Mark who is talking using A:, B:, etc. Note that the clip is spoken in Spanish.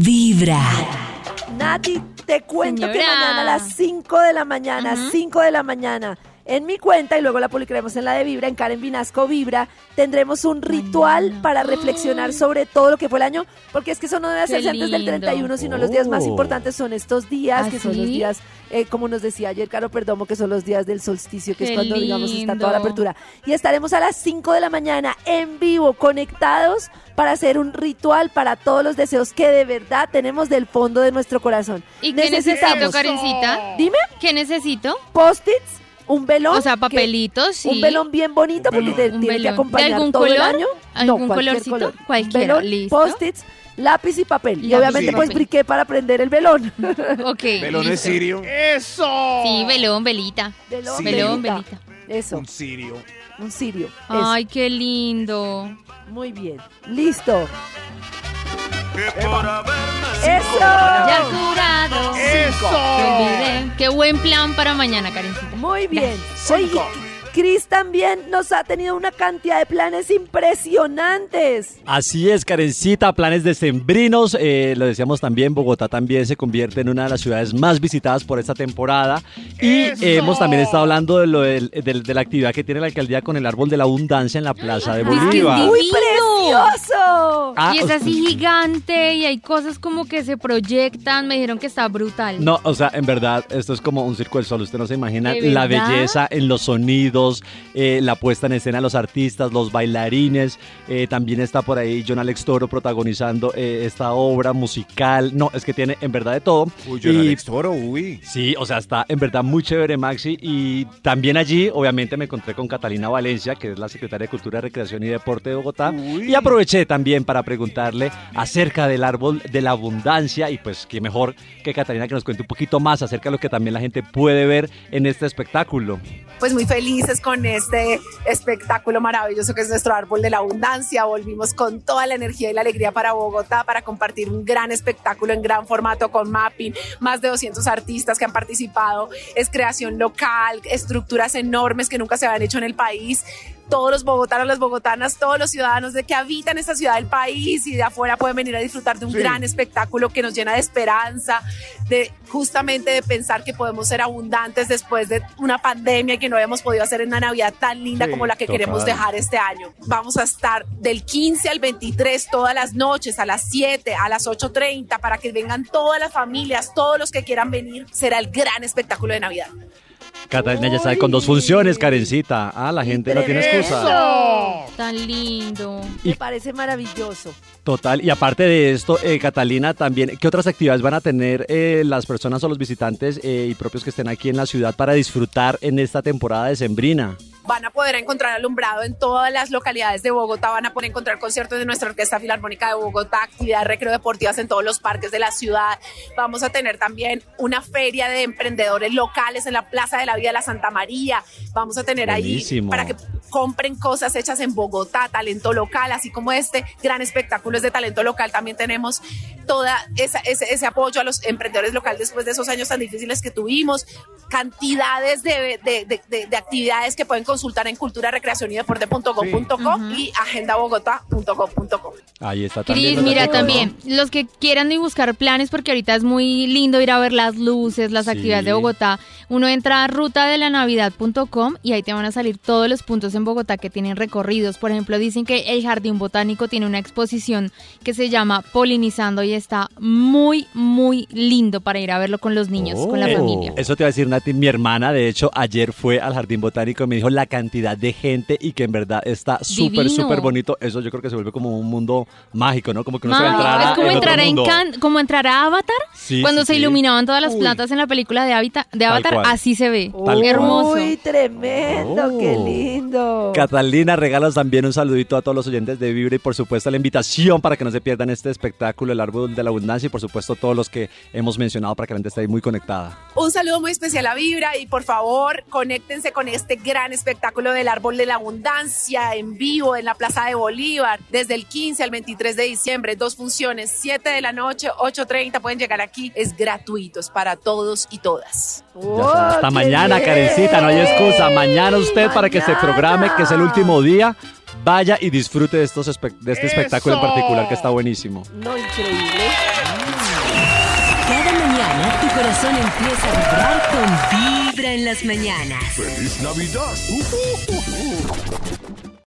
A: Vibra.
B: Nati, te cuento que
C: Señora.
B: mañana a las 5 de la mañana, 5 de la mañana, en mi cuenta y luego la publicaremos en la de Vibra, en Karen Vinasco Vibra, tendremos un ritual
C: Mañana.
B: para reflexionar sobre todo lo que fue el año, porque es que eso no debe hacerse antes del
C: lindo.
B: 31, sino los días más
D: Oh.
B: importantes son estos días,
C: ¿Ah,
B: que son los
C: sí?
B: días, eh, como nos decía ayer Caro Perdomo, que son los días del solsticio, que es cuando, digamos, está toda la apertura. Y estaremos a las 5 de la mañana en vivo, conectados, para hacer un ritual para todos los deseos que de verdad tenemos del fondo de nuestro corazón.
C: ¿Y qué necesito,
B: Necesitamos,
C: Karencita?
B: dime,
C: ¿Qué necesito?
B: post-its, un velón.
C: O sea,
B: que-
C: papelitos, sí.
B: Un velón bien bonito porque te
C: Un
B: tiene que
C: velón. ¿De
B: acompañar
C: algún
B: todo el
C: color?
B: año.
C: ¿Algún
B: cualquier
C: colorcito?
B: color.
C: Cualquiera,
B: Velón,
C: listo.
B: post-its, lápiz y papel. y obviamente
C: y
B: pues
C: papel.
B: briqué para prender el velón.
C: Ok.
D: Velón es
C: listo.
D: sirio.
C: Sí, velón, velita.
B: velón,
D: Sí.
C: Velón,
B: velita. Eso,
D: Un sirio.
B: un sirio. Eso.
C: Ay, qué lindo.
B: Muy bien. Listo.
C: Ya
B: Eso.
C: jurado. Qué buen plan para mañana, Karencita.
B: Muy bien. Oye, Cris también nos ha tenido una cantidad de planes impresionantes.
E: Así es, Karencita, planes decembrinos. Eh, lo decíamos también, Bogotá también se convierte en una de las ciudades más visitadas por esta temporada. Y
D: ¡Eso!
E: hemos también estado hablando de, lo del- del- de la actividad que tiene la alcaldía con el árbol de la abundancia en la Plaza de Bolívar.
B: ¡Muy
C: Divino.
E: Ah,
C: y es así gigante y hay cosas como que se proyectan. Me dijeron que está brutal.
E: No, o sea, en verdad, esto es como un circo del sol. Usted no se imagina
C: ¿De
E: la belleza en los sonidos, eh, la puesta en escena de los artistas, los bailarines. eh, también está por ahí John Alex Toro protagonizando eh, esta obra musical. No, es que tiene en verdad de todo.
D: Uy, yo
E: Y-
D: Alex Toro, uy.
E: Sí, o sea, está en verdad muy chévere, Maxi. Y también allí, obviamente, me encontré con Catalina Valencia, que es la secretaria de Cultura, Recreación y Deporte de Bogotá.
D: Uy.
E: Y aproveché también para preguntarle acerca del árbol de la abundancia. Y pues, qué mejor que Catalina que nos cuente un poquito más acerca de lo que también la gente puede ver en este espectáculo.
F: pues muy felices con este espectáculo maravilloso que es nuestro árbol de la abundancia. Volvimos con toda la energía y la alegría para Bogotá para compartir un gran espectáculo en gran formato con mapping, más de 200 artistas que han participado, es creación local, estructuras enormes que nunca se habían hecho en el país. Todos los bogotanos, las bogotanas, todos los ciudadanos de que habitan esta ciudad del país y de afuera pueden venir a disfrutar de un
D: Sí.
F: gran espectáculo que nos llena de esperanza, de justamente de pensar que podemos ser abundantes después de una pandemia y que no habíamos podido hacer una Navidad tan linda
D: Sí,
F: como la que
D: total.
F: queremos dejar este año. Vamos a estar del 15 al 23 todas las noches, a las 7, a las 8.30, para que vengan todas las familias, todos los que quieran venir. Será el gran espectáculo de Navidad.
E: Catalina ya sabe con dos funciones, Karencita. Ah, la gente no tiene excusa.
C: Tan lindo.
B: Me parece maravilloso.
E: Total, y aparte de esto, eh, Catalina, también, ¿qué otras actividades van a tener eh, las personas o los visitantes eh, y propios que estén aquí en la ciudad para disfrutar en esta temporada de Sembrina?
F: Van a poder encontrar alumbrado en todas las localidades de Bogotá, van a poder encontrar conciertos de nuestra Orquesta Filarmónica de Bogotá, actividades recreodeportivas en todos los parques de la ciudad. Vamos a tener también una feria de emprendedores locales en la Plaza de la Vía de la Santa María. Vamos a tener
E: Buenísimo.
F: ahí para que compren cosas hechas en Bogotá, talento local, así como este gran espectáculo es de talento local. También tenemos toda esa- ese, ese apoyo a los emprendedores locales después de esos años tan difíciles que tuvimos. Cantidades de, de- de- de- de actividades que pueden consultar en cultura, recreación y deporte.com.co y agendabogotá.com.co.
E: Ahí está también.
C: Cris, mira también, los que quieran y buscar planes, porque ahorita es muy lindo ir a ver las luces, las
E: Sí.
C: actividades de Bogotá. Uno entra a rutadelanavidad.com y ahí te van a salir todos los puntos en Bogotá que tienen recorridos. Por ejemplo, dicen que el Jardín Botánico tiene una exposición que se llama Polinizando y está muy, muy lindo para ir a verlo con los niños, con la
E: Eh,
C: familia.
E: Eso te iba a decir, Nati. Mi hermana, de hecho, ayer fue al Jardín Botánico y me dijo la cantidad de gente y que en verdad está súper, súper bonito. Eso yo creo que se vuelve como un mundo mágico, ¿no? Como que uno se va a entrar a,
C: es como
E: en
C: entrar como entrar a Avatar,
E: Sí,
C: cuando
E: sí,
C: se
E: sí.
C: iluminaban todas las
D: Uy.
C: plantas en la película de, Avita- de Avatar, así se ve. Hermoso.
B: Uy, tremendo,
E: Oh.
B: qué lindo.
E: Catalina, regalas también un saludito a todos los oyentes de Vibra y por supuesto la invitación para que no se pierdan este espectáculo, el árbol de la abundancia y por supuesto todos los que hemos mencionado para que la gente esté ahí muy conectada.
F: Un saludo muy especial a Vibra y por favor conéctense con este gran espectáculo del Árbol de la Abundancia en vivo en la Plaza de Bolívar desde el 15 al 23 de diciembre. Dos funciones, 7 de la noche, 8.30 pueden llegar aquí. Es gratuito, es para todos y todas.
E: Está. Hasta mañana, Karencita, no hay excusa. Mañana usted para que se programe, que es el último día, vaya y disfrute de, estos de este espectáculo en particular que está buenísimo.
B: No, increíble.
A: Cada mañana tu corazón empieza a vibrar con Vibra en las mañanas.
D: ¡Feliz Navidad! Uh -huh.